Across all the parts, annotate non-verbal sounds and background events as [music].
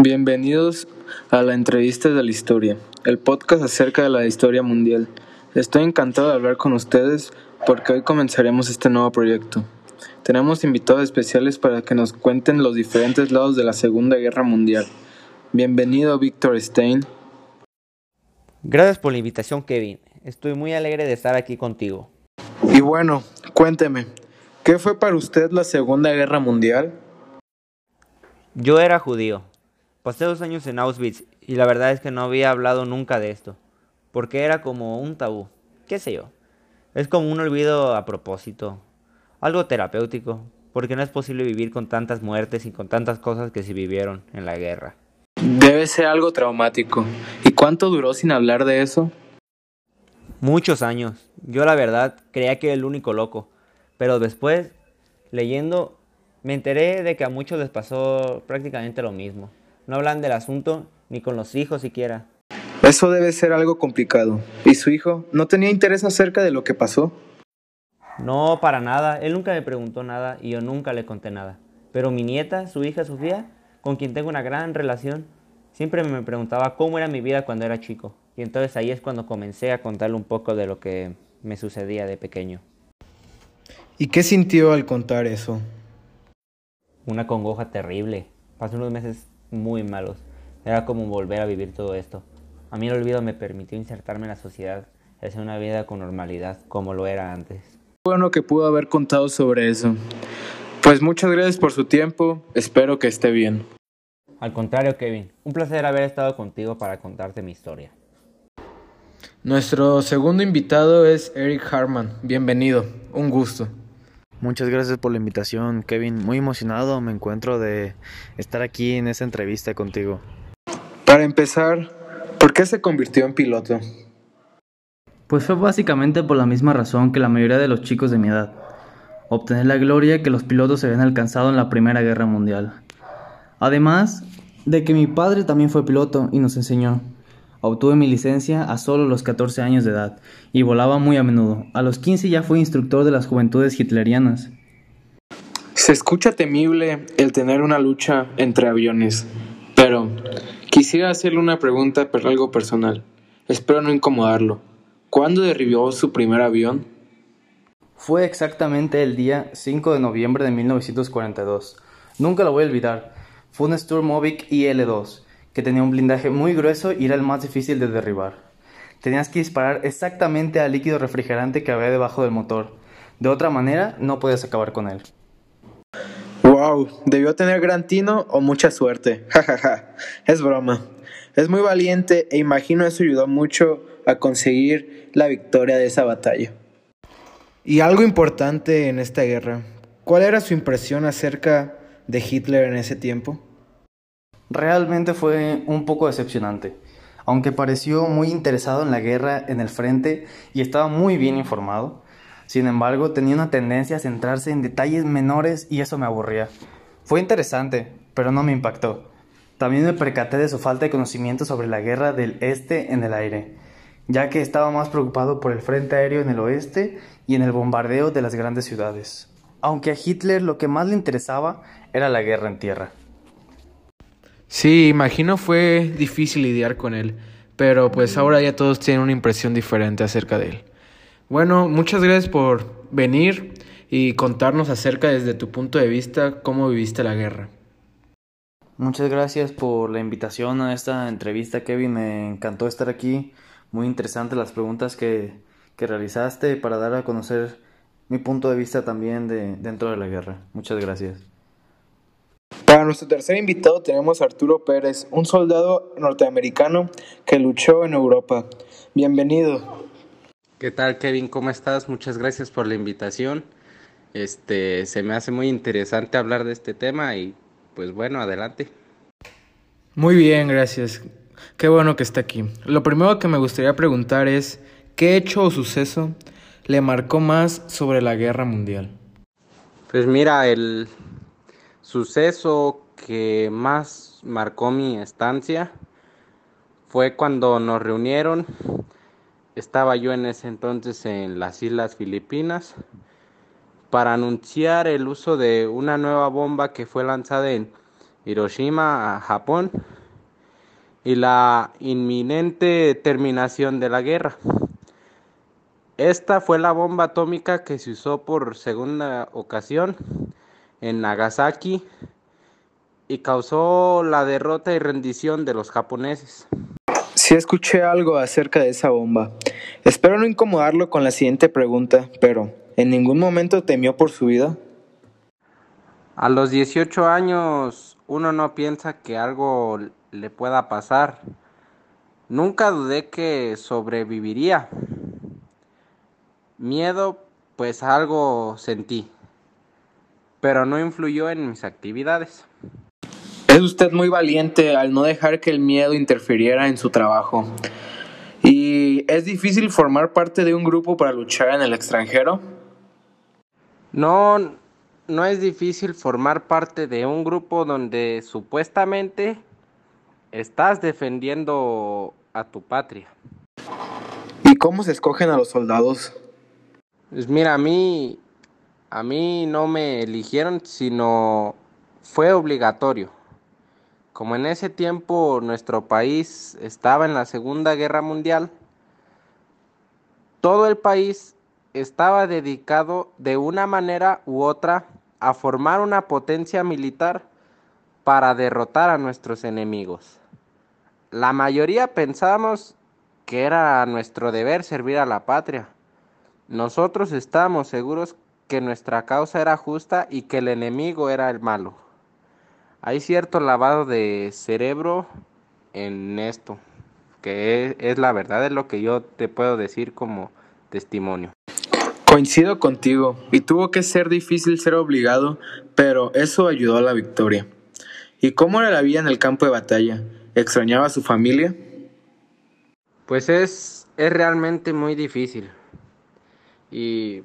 Bienvenidos a la entrevista de la historia, el podcast acerca de la historia mundial. Estoy encantado de hablar con ustedes porque hoy comenzaremos este nuevo proyecto. Tenemos invitados especiales para que nos cuenten los diferentes lados de la Segunda Guerra Mundial. Bienvenido Víctor Stein. Gracias por la invitación Kevin. Estoy muy alegre de estar aquí contigo. Y bueno, cuénteme, ¿qué fue para usted la Segunda Guerra Mundial? Yo era judío. Pasé dos años en Auschwitz y la verdad es que no había hablado nunca de esto, porque era como un tabú, qué sé yo. Es como un olvido a propósito, algo terapéutico, porque no es posible vivir con tantas muertes y con tantas cosas que se vivieron en la guerra. Debe ser algo traumático. ¿Y cuánto duró sin hablar de eso? Muchos años. Yo la verdad creía que era el único loco, pero después, leyendo, me enteré de que a muchos les pasó prácticamente lo mismo. No hablan del asunto ni con los hijos siquiera. Eso debe ser algo complicado. ¿Y su hijo no tenía interés acerca de lo que pasó? No, para nada. Él nunca me preguntó nada y yo nunca le conté nada. Pero mi nieta, su hija Sofía, con quien tengo una gran relación, siempre me preguntaba cómo era mi vida cuando era chico. Y entonces ahí es cuando comencé a contarle un poco de lo que me sucedía de pequeño. ¿Y qué sintió al contar eso? Una congoja terrible. Pasé unos meses muy malos. Era como volver a vivir todo esto. A mí el olvido me permitió insertarme en la sociedad, hacer una vida con normalidad, como lo era antes. Bueno que pudo haber contado sobre eso. Pues muchas gracias por su tiempo, espero que esté bien. Al contrario, Kevin, un placer haber estado contigo para contarte mi historia. Nuestro segundo invitado es Eric Harman. Bienvenido, un gusto. Muchas gracias por la invitación, Kevin. Muy emocionado me encuentro de estar aquí en esta entrevista contigo. Para empezar, ¿por qué se convirtió en piloto? Pues fue básicamente por la misma razón que la mayoría de los chicos de mi edad. Obtener la gloria que los pilotos se habían alcanzado en la Primera Guerra Mundial. Además de que mi padre también fue piloto y nos enseñó. Obtuve mi licencia a solo los 14 años de edad y volaba muy a menudo. A los 15 ya fui instructor de las juventudes hitlerianas. Se escucha temible el tener una lucha entre aviones, pero quisiera hacerle una pregunta pero algo personal. Espero no incomodarlo. ¿Cuándo derribó su primer avión? Fue exactamente el día 5 de noviembre de 1942. Nunca lo voy a olvidar. Fue un Sturmovik IL-2 que tenía un blindaje muy grueso y era el más difícil de derribar. Tenías que disparar exactamente al líquido refrigerante que había debajo del motor. De otra manera, no podías acabar con él. Wow, debió tener gran tino o mucha suerte. [laughs] Jajaja, es broma. Es muy valiente e imagino eso ayudó mucho a conseguir la victoria de esa batalla. Y algo importante en esta guerra, ¿cuál era su impresión acerca de Hitler en ese tiempo? Realmente fue un poco decepcionante. Aunque pareció muy interesado en la guerra en el frente y estaba muy bien informado, sin embargo tenía una tendencia a centrarse en detalles menores y eso me aburría. Fue interesante, pero no me impactó. También me percaté de su falta de conocimiento sobre la guerra del este en el aire, ya que estaba más preocupado por el frente aéreo en el oeste y en el bombardeo de las grandes ciudades. Aunque a Hitler lo que más le interesaba era la guerra en tierra. Sí, imagino fue difícil lidiar con él, pero pues ahora ya todos tienen una impresión diferente acerca de él. Bueno, muchas gracias por venir y contarnos acerca desde tu punto de vista cómo viviste la guerra. Muchas gracias por la invitación a esta entrevista, Kevin. Me encantó estar aquí. Muy interesantes las preguntas que, que realizaste para dar a conocer mi punto de vista también de dentro de la guerra. Muchas gracias. Para nuestro tercer invitado tenemos a Arturo Pérez, un soldado norteamericano que luchó en Europa. Bienvenido. ¿Qué tal, Kevin? ¿Cómo estás? Muchas gracias por la invitación. Este, se me hace muy interesante hablar de este tema y pues bueno, adelante. Muy bien, gracias. Qué bueno que está aquí. Lo primero que me gustaría preguntar es, ¿qué hecho o suceso le marcó más sobre la guerra mundial? Pues mira, el suceso que más marcó mi estancia fue cuando nos reunieron. Estaba yo en ese entonces en las Islas Filipinas para anunciar el uso de una nueva bomba que fue lanzada en, Hiroshima a Japón y la inminente terminación de la guerra. Esta fue la bomba atómica que se usó por segunda ocasión en Nagasaki y causó la derrota y rendición de los japoneses. Sí escuché algo acerca de esa bomba. Espero no incomodarlo con la siguiente pregunta, pero ¿en ningún momento temió por su vida? A los 18 años uno no piensa que algo le pueda pasar. Nunca dudé que sobreviviría. Miedo, pues algo sentí, pero no influyó en mis actividades. Es usted muy valiente al no dejar que el miedo interfiriera en su trabajo. ¿Y es difícil formar parte de un grupo para luchar en el extranjero? No, no es difícil formar parte de un grupo donde supuestamente estás defendiendo a tu patria. ¿Y cómo se escogen a los soldados? Pues mira, a mí, a mí no me eligieron, sino fue obligatorio. Como en ese tiempo nuestro país estaba en la Segunda Guerra Mundial, todo el país estaba dedicado de una manera u otra a formar una potencia militar para derrotar a nuestros enemigos. La mayoría pensábamos que era nuestro deber servir a la patria. Nosotros estábamos seguros que nuestra causa era justa y que el enemigo era el malo. Hay cierto lavado de cerebro en esto, que es, la verdad, es lo que yo te puedo decir como testimonio. Coincido contigo, y tuvo que ser difícil ser obligado, pero eso ayudó a la victoria. ¿Y cómo era la vida en el campo de batalla? ¿Extrañaba a su familia? Pues es, es realmente muy difícil. Y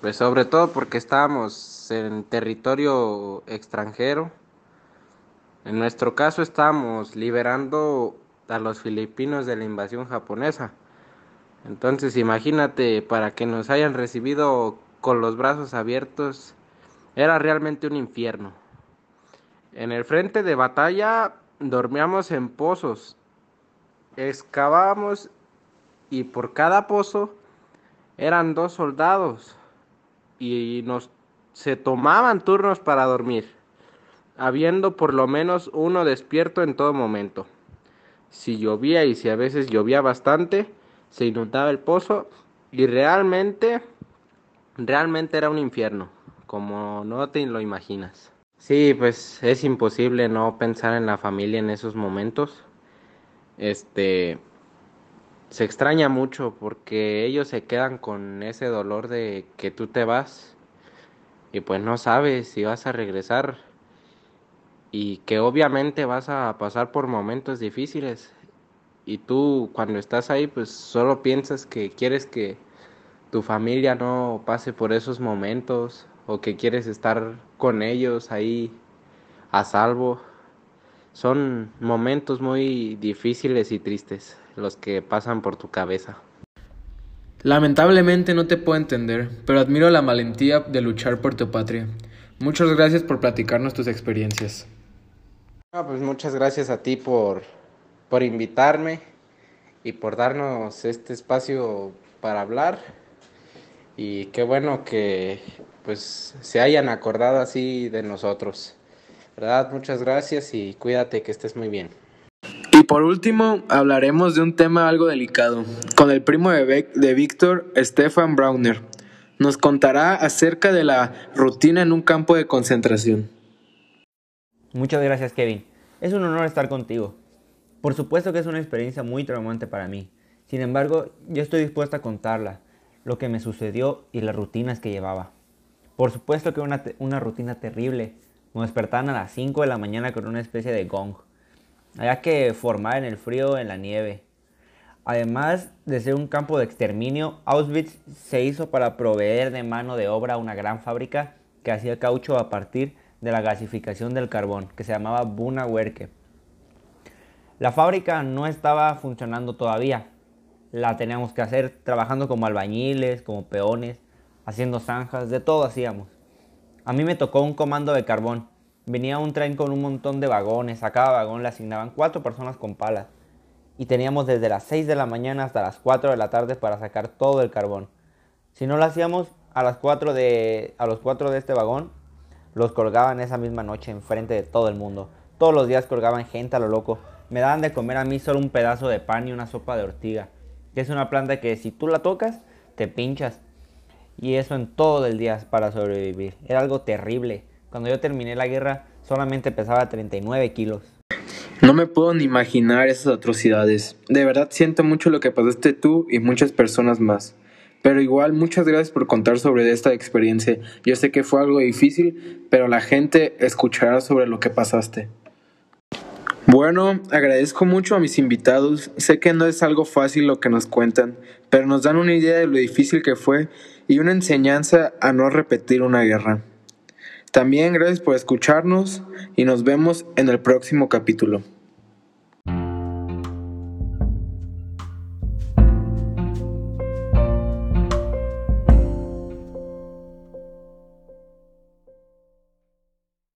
pues sobre todo porque estábamos en territorio extranjero. En nuestro caso estamos liberando a los filipinos de la invasión japonesa. Entonces imagínate, para que nos hayan recibido con los brazos abiertos, era realmente un infierno. En el frente de batalla dormíamos en pozos, excavábamos y por cada pozo eran dos soldados y nos se tomaban turnos para dormir, habiendo por lo menos uno despierto en todo momento. Si llovía y si a veces llovía bastante, se inundaba el pozo y realmente, realmente era un infierno, como no te lo imaginas. Sí, pues es imposible no pensar en la familia en esos momentos. Este se extraña mucho porque ellos se quedan con ese dolor de que tú te vas y pues no sabes si vas a regresar y que obviamente vas a pasar por momentos difíciles y tú cuando estás ahí pues solo piensas que quieres que tu familia no pase por esos momentos o que quieres estar con ellos ahí a salvo. Son momentos muy difíciles y tristes los que pasan por tu cabeza. Lamentablemente no te puedo entender, pero admiro la valentía de luchar por tu patria. Muchas gracias por platicarnos tus experiencias. pues muchas gracias a ti por, por invitarme y por darnos este espacio para hablar. Y qué bueno que pues se hayan acordado así de nosotros. ¿Verdad? Muchas gracias y cuídate que estés muy bien. Y por último, hablaremos de un tema algo delicado, con el primo de, de Víctor, Stefan Brauner. Nos contará acerca de la rutina en un campo de concentración. Muchas gracias, Kevin. Es un honor estar contigo. Por supuesto que es una experiencia muy traumante para mí. Sin embargo, yo estoy dispuesta a contarla, lo que me sucedió y las rutinas que llevaba. Por supuesto que una, una rutina terrible. Me despertaban a las 5 de la mañana con una especie de gong había que formar en el frío, en la nieve. Además de ser un campo de exterminio, Auschwitz se hizo para proveer de mano de obra una gran fábrica que hacía caucho a partir de la gasificación del carbón, que se llamaba Buna Werke. La fábrica no estaba funcionando todavía. La teníamos que hacer trabajando como albañiles, como peones, haciendo zanjas, de todo hacíamos. A mí me tocó un comando de carbón Venía un tren con un montón de vagones, a cada vagón le asignaban cuatro personas con palas. Y teníamos desde las 6 de la mañana hasta las 4 de la tarde para sacar todo el carbón. Si no lo hacíamos a las 4 de, a los 4 de este vagón, los colgaban esa misma noche enfrente de todo el mundo. Todos los días colgaban gente a lo loco. Me daban de comer a mí solo un pedazo de pan y una sopa de ortiga, que es una planta que si tú la tocas, te pinchas. Y eso en todo el día para sobrevivir. Era algo terrible. Cuando yo terminé la guerra, solamente pesaba 39 kilos. No me puedo ni imaginar esas atrocidades. De verdad siento mucho lo que pasaste tú y muchas personas más. Pero igual, muchas gracias por contar sobre esta experiencia. Yo sé que fue algo difícil, pero la gente escuchará sobre lo que pasaste. Bueno, agradezco mucho a mis invitados. Sé que no es algo fácil lo que nos cuentan, pero nos dan una idea de lo difícil que fue y una enseñanza a no repetir una guerra. También gracias por escucharnos y nos vemos en el próximo capítulo.